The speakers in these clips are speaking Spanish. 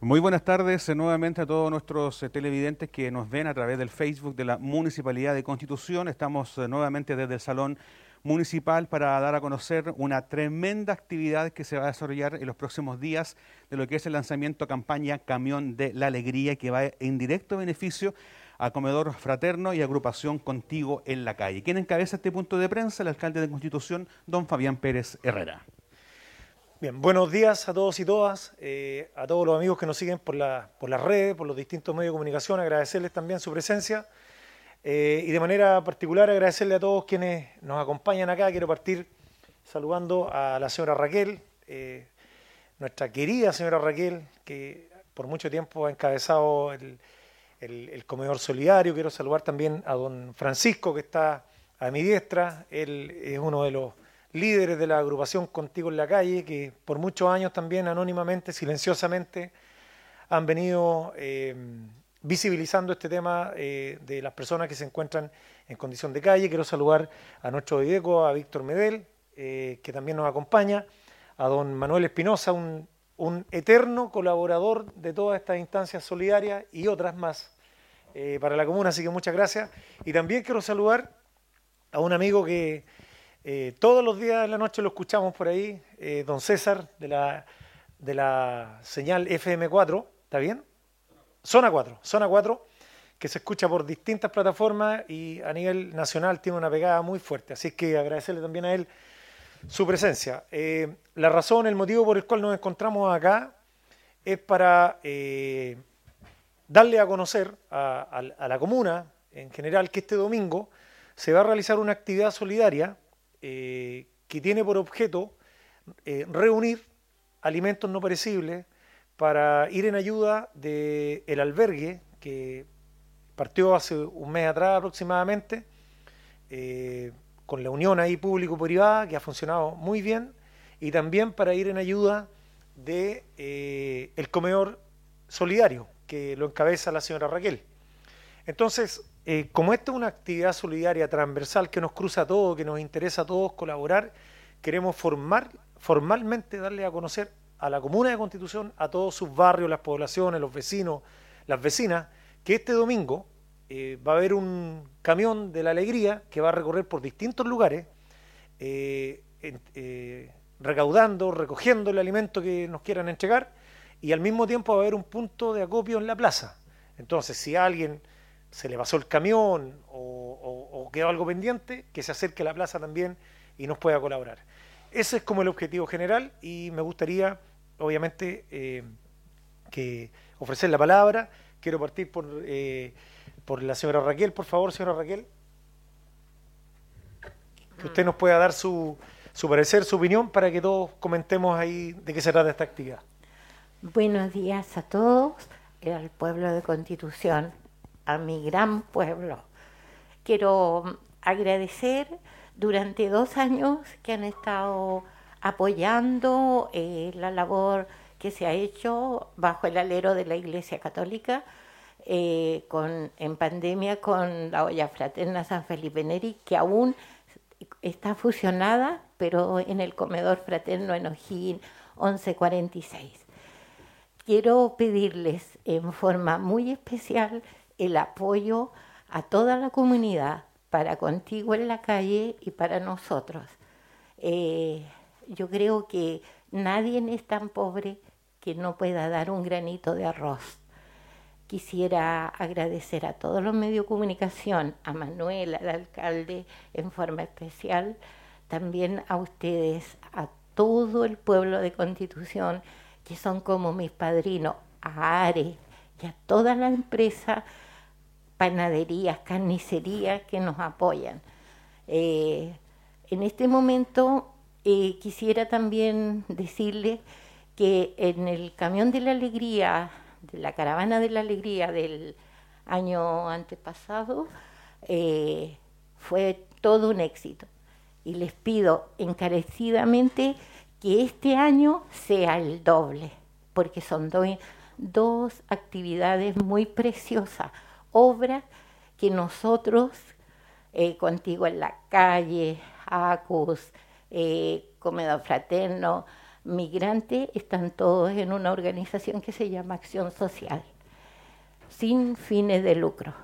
Muy buenas tardes eh, nuevamente a todos nuestros eh, televidentes que nos ven a través del Facebook de la Municipalidad de Constitución. Estamos eh, nuevamente desde el Salón Municipal para dar a conocer una tremenda actividad que se va a desarrollar en los próximos días de lo que es el lanzamiento campaña Camión de la Alegría que va en directo beneficio a Comedor Fraterno y Agrupación Contigo en la Calle. ¿Quién encabeza este punto de prensa? El alcalde de Constitución, don Fabián Pérez Herrera. Bien, buenos días a todos y todas, eh, a todos los amigos que nos siguen por, la, por las redes, por los distintos medios de comunicación, agradecerles también su presencia eh, y de manera particular agradecerle a todos quienes nos acompañan acá. Quiero partir saludando a la señora Raquel, eh, nuestra querida señora Raquel, que por mucho tiempo ha encabezado el, el comedor solidario. Quiero saludar también a don Francisco, que está a mi diestra. Él es uno de los líderes de la agrupación Contigo en la Calle, que por muchos años también anónimamente, silenciosamente, han venido eh, visibilizando este tema eh, de las personas que se encuentran en condición de calle. Quiero saludar a nuestro IDECO, a Víctor Medel, eh, que también nos acompaña, a don Manuel Espinosa, un, eterno colaborador de todas estas instancias solidarias y otras más para la comuna, así que muchas gracias. Y también quiero saludar a un amigo que eh, todos los días de la noche lo escuchamos por ahí, eh, don César, de la, de la señal FM4, ¿está bien? Zona 4, Zona 4, que se escucha por distintas plataformas y a nivel nacional tiene una pegada muy fuerte. Así que agradecerle también a él su presencia. Eh, la razón, el motivo por el cual nos encontramos acá es para darle a conocer a la comuna en general que este domingo se va a realizar una actividad solidaria eh, que tiene por objeto eh, reunir alimentos no perecibles para ir en ayuda del el albergue que partió hace un mes atrás aproximadamente, eh, con la unión ahí público-privada, que ha funcionado muy bien, y también para ir en ayuda de el comedor solidario, que lo encabeza la señora Raquel. Entonces, eh, como esta es una actividad solidaria transversal que nos cruza a todos, que nos interesa a todos colaborar, queremos formar, formalmente darle a conocer a la Comuna de Constitución, a todos sus barrios, las poblaciones, los vecinos, las vecinas, que este domingo eh, va a haber un camión de la alegría que va a recorrer por distintos lugares, eh, recaudando, recogiendo el alimento que nos quieran entregar, y al mismo tiempo va a haber un punto de acopio en la plaza. Entonces, si alguien se le pasó el camión o, quedó algo pendiente, que se acerque a la plaza también y nos pueda colaborar. Ese es como el objetivo general y me gustaría, obviamente, eh, que ofrecer la palabra. Quiero partir por, eh, por la señora Raquel, por favor, señora Raquel. Que usted nos pueda dar su, su parecer, su opinión, para que todos comentemos ahí de qué se trata esta actividad. Buenos días a todos, al pueblo de Constitución a mi gran pueblo. Quiero agradecer durante dos años que han estado apoyando eh, la labor que se ha hecho bajo el alero de la Iglesia Católica eh, con, en pandemia con la olla fraterna San Felipe Neri, que aún está fusionada, pero en el comedor fraterno en O'Higgins 1146. Quiero pedirles en forma muy especial el apoyo a toda la comunidad, para contigo en la calle y para nosotros. Eh, yo creo que nadie es tan pobre que no pueda dar un granito de arroz. Quisiera agradecer a todos los medios de comunicación, a Manuel, al alcalde en forma especial, también a ustedes, a todo el pueblo de Constitución, que son como mis padrinos, a Are y a toda la empresa panaderías, carnicerías que nos apoyan. Eh, en este momento eh, quisiera también decirle que en el camión de la alegría, de la caravana de la alegría del año antepasado, eh, fue todo un éxito. Y les pido encarecidamente que este año sea el doble, porque son dos actividades muy preciosas obras que nosotros, eh, contigo en la calle, ACUS, eh, Comedor Fraterno, migrantes están todos en una organización que se llama Acción Social, sin fines de lucro.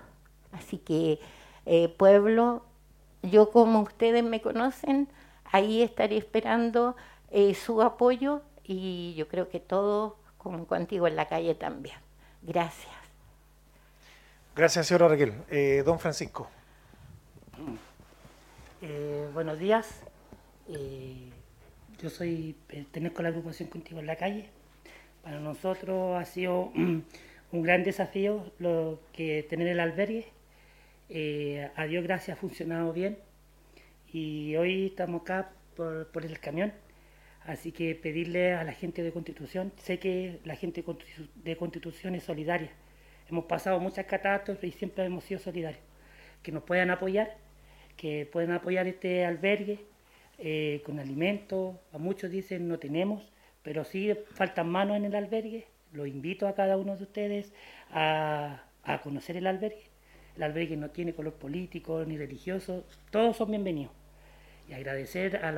Así que, eh, pueblo, yo como ustedes me conocen, ahí estaré esperando su apoyo y yo creo que todos, como contigo en la calle también. Gracias. Gracias, señora Raquel. Eh, don Francisco. buenos días. yo soy, pertenezco a la agrupación Contigo en la calle. Para nosotros ha sido un gran desafío lo que tener el albergue eh, a Dios gracias ha funcionado bien y hoy estamos acá por, el camión. Así que pedirle a la gente de Constitución, sé que la gente de Constitución es solidaria. Hemos pasado muchas catástrofes y siempre hemos sido solidarios. Que nos puedan apoyar, que puedan apoyar este albergue eh, con alimentos. A muchos dicen no tenemos, pero sí faltan manos en el albergue. Los invito a cada uno de ustedes a conocer el albergue el albergue no tiene color político ni religioso, todos son bienvenidos. Y agradecer a,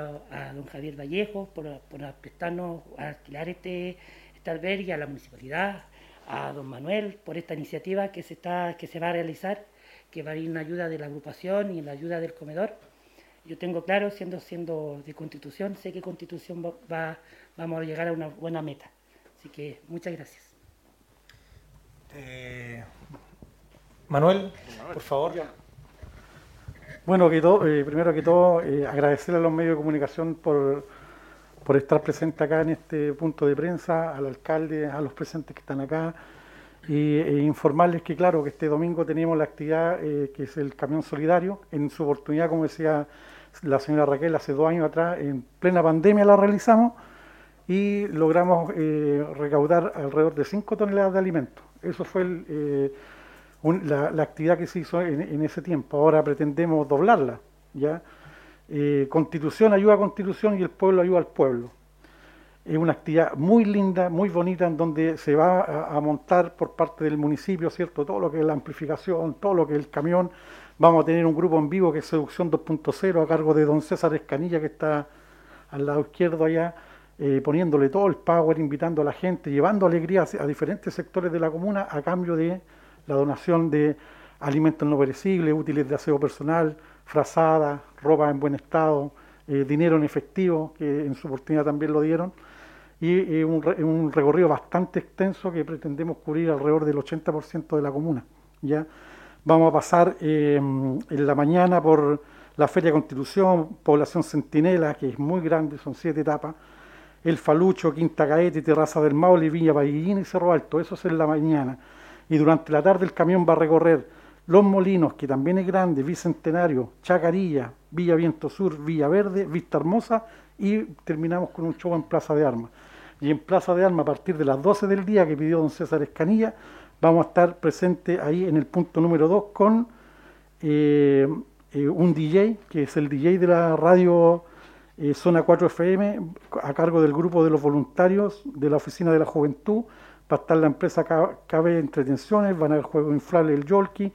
don Javier Vallejo por, prestarnos a alquilar este, este albergue, a la municipalidad, a don Manuel por esta iniciativa que se, está, que se va a realizar, que va a ir en ayuda de la agrupación y en la ayuda del comedor. Yo tengo claro, siendo, siendo de Constitución, sé que Constitución va, vamos a llegar a una buena meta. Así que muchas gracias. Eh, Manuel, por favor. Bueno, que todo, eh, primero que todo, eh, agradecerle a los medios de comunicación por, por estar presentes acá en este punto de prensa, al alcalde, a los presentes que están acá, y e informarles que, claro, que este domingo tenemos la actividad eh, que es el camión solidario. En su oportunidad, como decía la señora Raquel, hace dos años atrás, en plena pandemia la realizamos y logramos recaudar alrededor de 5 toneladas de alimentos. Eso fue el la, actividad que se hizo en, ese tiempo. Ahora pretendemos doblarla. ¿ya? Eh, constitución ayuda a Constitución y el pueblo ayuda al pueblo. Es una actividad muy linda, muy bonita, en donde se va a, montar por parte del municipio, ¿cierto? Todo lo que es la amplificación, todo lo que es el camión. Vamos a tener un grupo en vivo que es Seducción 2.0 a cargo de don César Escanilla, que está al lado izquierdo allá, eh, poniéndole todo el power, invitando a la gente, llevando alegría a diferentes sectores de la comuna a cambio de la donación de alimentos no perecibles, útiles de aseo personal, frazadas, ropa en buen estado, eh, dinero en efectivo, que en su oportunidad también lo dieron, y un, recorrido bastante extenso que pretendemos cubrir alrededor del 80% de la comuna. ¿ya? Vamos a pasar eh, en la mañana por la Feria Constitución, Población Centinela, que es muy grande, son siete etapas, El Falucho, Quinta Caete, Terraza del Maule, Villa Paguillín y Cerro Alto, eso es en la mañana y durante la tarde el camión va a recorrer Los Molinos, que también es grande, Bicentenario, Chacarilla, Villa Viento Sur, Villa Verde, Vista Hermosa y terminamos con un show en Plaza de Armas. Y en Plaza de Armas, a partir de las 12 del día que pidió don César Escanilla, vamos a estar presentes ahí en el punto número 2 con eh, eh, un DJ, que es el DJ de la radio eh, Zona 4 FM, a cargo del grupo de los voluntarios de la Oficina de la Juventud, va a estar la empresa KB Entretenciones, van a haber juegos inflables, el Yolki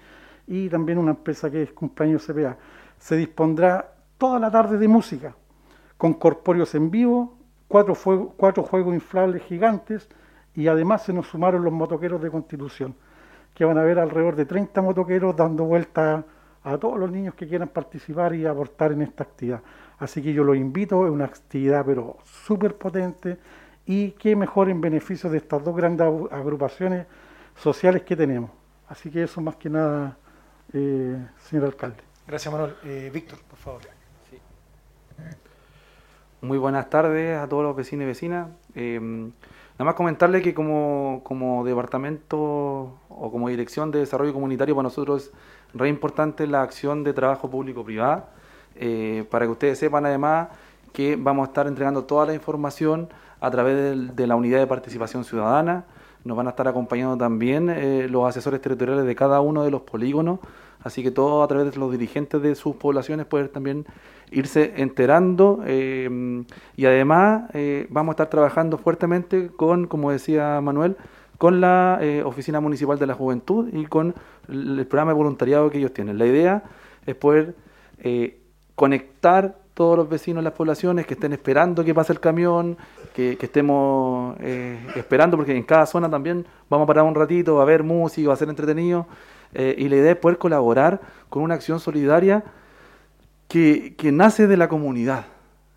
y también una empresa que es cumpleaños CPA. Se dispondrá toda la tarde de música, con corpóreos en vivo, cuatro, cuatro juegos inflables gigantes y además se nos sumaron los motoqueros de Constitución, que van a ver alrededor de 30 motoqueros dando vuelta a todos los niños que quieran participar y aportar en esta actividad. Así que yo los invito, es una actividad pero súper potente, y qué mejor en beneficio de estas dos grandes agrupaciones sociales que tenemos. Así que eso más que nada, eh, señor alcalde. Gracias, Manuel. Eh, Víctor, por favor. Muy buenas tardes a todos los vecinos y vecinas. Eh, nada más comentarle que como, como departamento o como dirección de desarrollo comunitario para nosotros es re importante la acción de trabajo público-privada. para que ustedes sepan además que vamos a estar entregando toda la información a través de, la unidad de participación ciudadana. Nos van a estar acompañando también eh, los asesores territoriales de cada uno de los polígonos, así que todo a través de los dirigentes de sus poblaciones pueden también irse enterando eh, y además eh, vamos a estar trabajando fuertemente con, como decía Manuel, con la Oficina Municipal de la Juventud y con el programa de voluntariado que ellos tienen. La idea es poder conectar todos los vecinos las poblaciones, que estén esperando que pase el camión, que, estemos eh, esperando, porque en cada zona también vamos a parar un ratito, a ver música, va a ser entretenido, eh, y la idea es poder colaborar con una acción solidaria que, que nace de la comunidad.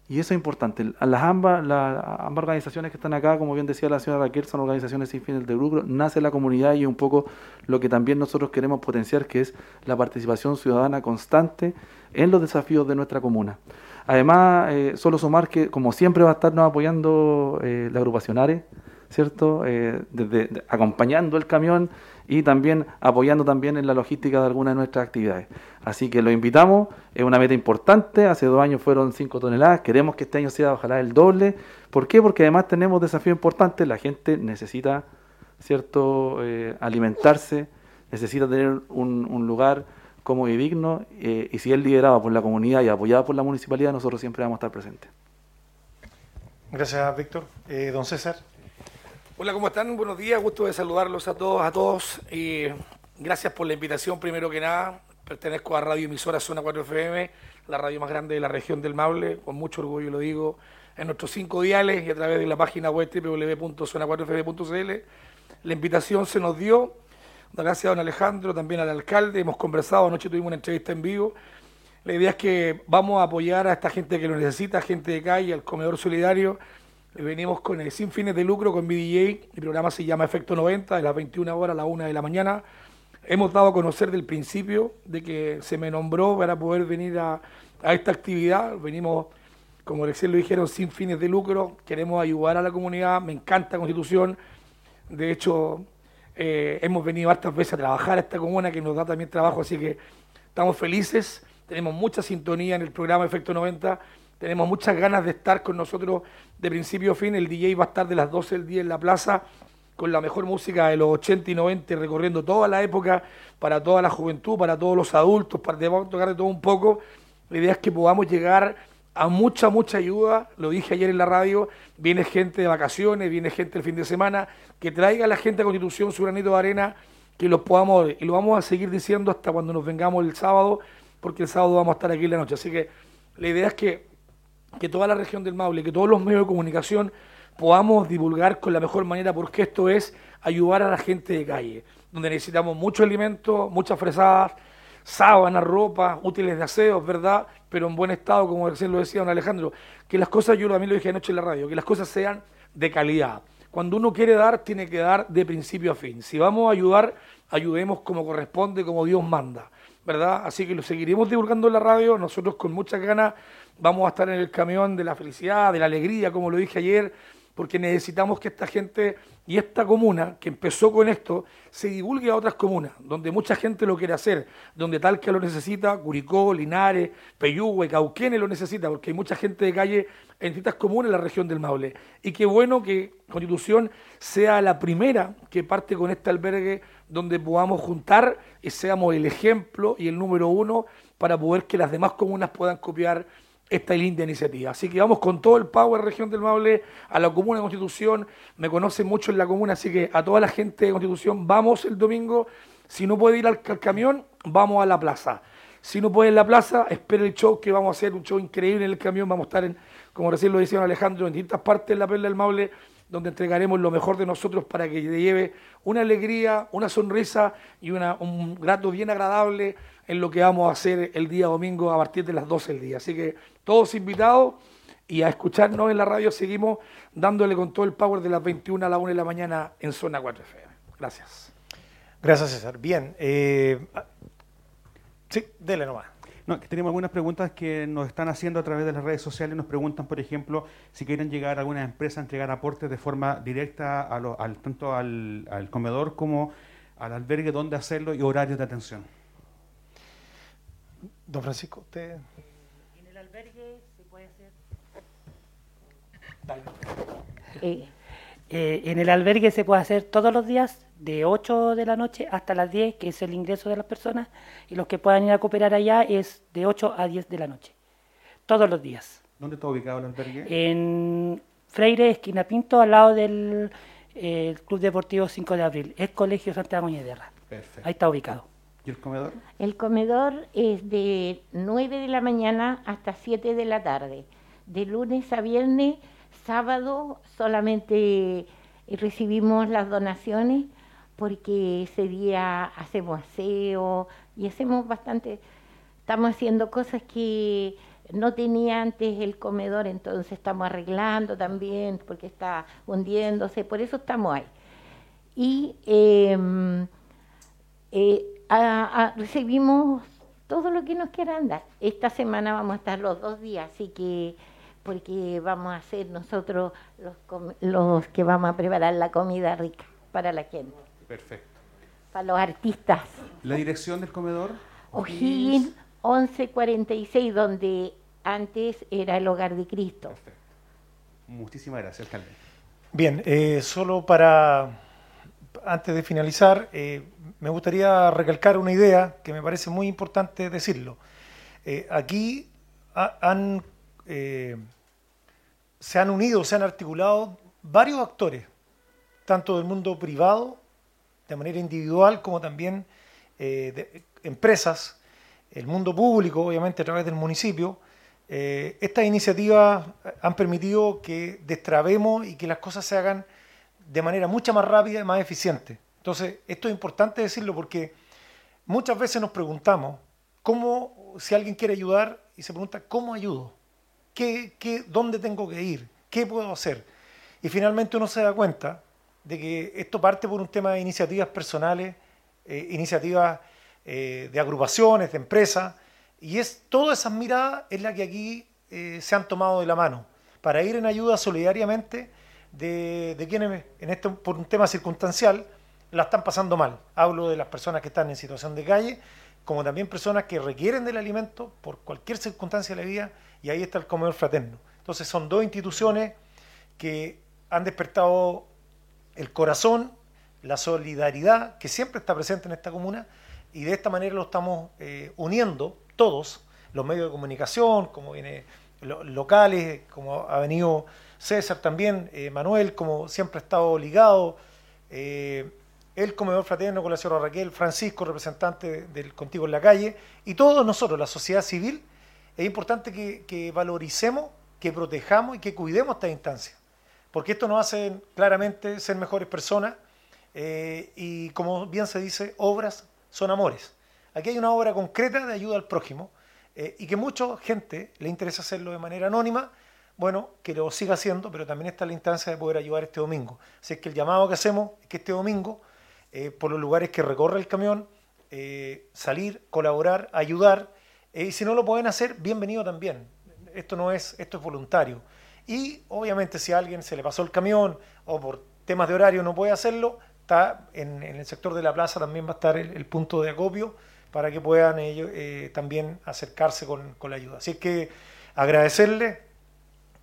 Y eso es importante. Las ambas, las ambas organizaciones que están acá, como bien decía la señora Raquel, son organizaciones sin fines de lucro, nace la comunidad y un poco lo que también nosotros queremos potenciar, que es la participación ciudadana constante en los desafíos de nuestra comuna. Además, eh, solo sumar que, como siempre, va a estarnos apoyando eh, la agrupación ¿cierto? Eh, desde, acompañando el camión y también apoyando también en la logística de algunas de nuestras actividades. Así que lo invitamos, es una meta importante, hace dos años fueron 5 toneladas, queremos que este año sea ojalá el doble. ¿Por qué? Porque además tenemos desafíos importantes, la gente necesita, ¿cierto?, alimentarse, necesita tener un, lugar como y digno, eh, y si es liderado por la comunidad y apoyado por la municipalidad, nosotros siempre vamos a estar presentes. Gracias, Víctor. Eh, don César. Hola, ¿cómo están? Buenos días, gusto de saludarlos a todos, a todos. y gracias por la invitación, primero que nada. Pertenezco a Radio Emisora Zona 4 FM, la radio más grande de la región del Maule, con mucho orgullo lo digo, en nuestros cinco diales y a través de la página web www.zona4fm.cl. La invitación se nos dio Gracias a don Alejandro, también al alcalde. Hemos conversado, anoche tuvimos una entrevista en vivo. La idea es que vamos a apoyar a esta gente que lo necesita, gente de calle, al comedor solidario. Venimos con el sin fines de lucro con BDJ. El programa se llama Efecto 90, de las 21 horas a la 1 de la mañana. Hemos dado a conocer del principio de que se me nombró para poder venir a, esta actividad. Venimos, como recién lo dijeron, sin fines de lucro. Queremos ayudar a la comunidad. Me encanta Constitución. De hecho, eh, hemos venido hartas veces a trabajar a esta comuna que nos da también trabajo, así que estamos felices, tenemos mucha sintonía en el programa Efecto 90, tenemos muchas ganas de estar con nosotros de principio a fin. El DJ va a estar de las 12 del día en la plaza con la mejor música de los 80 y 90, recorriendo toda la época para toda la juventud, para todos los adultos, para tocar de todo un poco. La idea es que podamos llegar a mucha, mucha ayuda, lo dije ayer en la radio, viene gente de vacaciones, viene gente el fin de semana, que traiga a la gente a Constitución su granito de arena, que los podamos, y lo vamos a seguir diciendo hasta cuando nos vengamos el sábado, porque el sábado vamos a estar aquí en la noche. Así que la idea es que, que toda la región del Maule, que todos los medios de comunicación podamos divulgar con la mejor manera, porque esto es ayudar a la gente de calle, donde necesitamos mucho alimento, muchas fresadas, sábanas, ropa, útiles de aseo, ¿verdad? Pero en buen estado, como recién lo decía don Alejandro, que las cosas, yo también lo dije anoche en la radio, que las cosas sean de calidad. Cuando uno quiere dar, tiene que dar de principio a fin. Si vamos a ayudar, ayudemos como corresponde, como Dios manda, ¿verdad? Así que lo seguiremos divulgando en la radio, nosotros con muchas ganas vamos a estar en el camión de la felicidad, de la alegría, como lo dije ayer, porque necesitamos que esta gente y esta comuna que empezó con esto se divulgue a otras comunas, donde mucha gente lo quiere hacer, donde Talca lo necesita, Curicó, Linares, Peyúgue, Cauquenes lo necesita, porque hay mucha gente de calle en distintas comunas en la región del Maule. Y qué bueno que Constitución sea la primera que parte con este albergue donde podamos juntar y seamos el ejemplo y el número uno para poder que las demás comunas puedan copiar esta linda iniciativa. Así que vamos con todo el power región del Maule, a la comuna de Constitución, me conocen mucho en la comuna, así que a toda la gente de Constitución, vamos el domingo, si no puede ir al, camión, vamos a la plaza. Si no puede ir la plaza, espere el show que vamos a hacer, un show increíble en el camión, vamos a estar, en, como recién lo decía Alejandro, en distintas partes de la perla del Maule, donde entregaremos lo mejor de nosotros para que te lleve una alegría, una sonrisa y una, un grato bien agradable en lo que vamos a hacer el día domingo a partir de las 12 del día. Así que todos invitados y a escucharnos en la radio seguimos dándole con todo el power de las 21 a la 1 de la mañana en Zona 4 FM. Gracias. Gracias, César. Bien. Eh, sí, dele nomás. No, que tenemos algunas preguntas que nos están haciendo a través de las redes sociales. Nos preguntan, por ejemplo, si quieren llegar a alguna empresa a entregar aportes de forma directa a al, tanto al, al comedor como al albergue, dónde hacerlo y horarios de atención. Don Francisco, usted... En el albergue se puede hacer... Eh, eh, en el albergue se puede hacer todos los días de 8 de la noche hasta las 10, que es el ingreso de las personas, y los que puedan ir a cooperar allá es de 8 a 10 de la noche, todos los días. ¿Dónde está ubicado el albergue? En Freire, esquina Pinto, al lado del eh, Club Deportivo 5 de Abril, es Colegio Santiago Ñederra. Perfecto. Ahí está ubicado. ¿Y el comedor? El comedor es de 9 de la mañana hasta 7 de la tarde. De lunes a viernes, sábado solamente recibimos las donaciones porque ese día hacemos aseo y hacemos bastante, estamos haciendo cosas que no tenía antes el comedor, entonces estamos arreglando también porque está hundiéndose, por eso estamos ahí. Y em, eh, recibimos todo lo que nos quieran dar. Esta semana vamos a estar los dos días, así que porque vamos a ser nosotros los, los que vamos a preparar la comida rica para la gente. Perfecto. Para los artistas. ¿La dirección del comedor? O'Higgins 1146, donde antes era el Hogar de Cristo. Perfecto. Muchísimas gracias, alcalde. Bien, eh, solo para, antes de finalizar, eh, me gustaría recalcar una idea que me parece muy importante decirlo. Eh, aquí han, se han unido, se han articulado varios actores, tanto del mundo privado de manera individual como también eh, empresas, el mundo público, obviamente a través del municipio. Eh, estas iniciativas han permitido que destrabemos y que las cosas se hagan de manera mucho más rápida y más eficiente. Entonces, esto es importante decirlo porque muchas veces nos preguntamos cómo, si alguien quiere ayudar y se pregunta, ¿cómo ayudo? ¿Qué, qué, ¿Dónde tengo que ir? ¿Qué puedo hacer? Y finalmente uno se da cuenta de que esto parte por un tema de iniciativas personales, eh, iniciativas eh, de agrupaciones, de empresas, y es todas esas miradas es la que aquí eh, se han tomado de la mano para ir en ayuda solidariamente de, quienes en este, por un tema circunstancial la están pasando mal. Hablo de las personas que están en situación de calle, como también personas que requieren del alimento por cualquier circunstancia de la vida, y ahí está el comedor fraterno. Entonces son dos instituciones que han despertado el corazón, la solidaridad que siempre está presente en esta comuna y de esta manera lo estamos eh, uniendo todos, los medios de comunicación, como viene locales, como ha venido César también, eh, Manuel, como siempre ha estado ligado, eh, el comedor fraterno con la señora Raquel, Francisco, representante del Contigo en la Calle, y todos nosotros, la sociedad civil, es importante que, valoricemos, que protejamos y que cuidemos esta instancia porque esto nos hace claramente ser mejores personas eh, y como bien se dice, obras son amores. Aquí hay una obra concreta de ayuda al prójimo eh, y que mucha gente le interesa hacerlo de manera anónima, bueno, que lo siga haciendo, pero también está la instancia de poder ayudar este domingo. Así es que el llamado que hacemos es que este domingo, eh, por los lugares que recorre el camión, salir, colaborar, ayudar, y si no lo pueden hacer, bienvenido también. Esto no es, esto es voluntario. Y obviamente si a alguien se le pasó el camión o por temas de horario no puede hacerlo, está en, el sector de la plaza también va a estar el, punto de acopio para que puedan ellos eh, también acercarse con, la ayuda. Así que agradecerle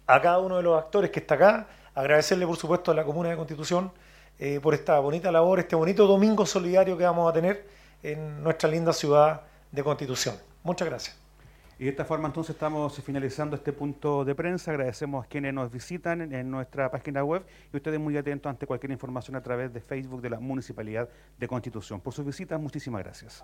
a cada uno de los actores que está acá, agradecerle por supuesto a la Comuna de Constitución eh, por esta bonita labor, este bonito domingo solidario que vamos a tener en nuestra linda ciudad de Constitución. Muchas gracias. Y de esta forma entonces estamos finalizando este punto de prensa. Agradecemos a quienes nos visitan en nuestra página web y ustedes muy atentos ante cualquier información a través de Facebook de la Municipalidad de Constitución. Por sus visitas, muchísimas gracias.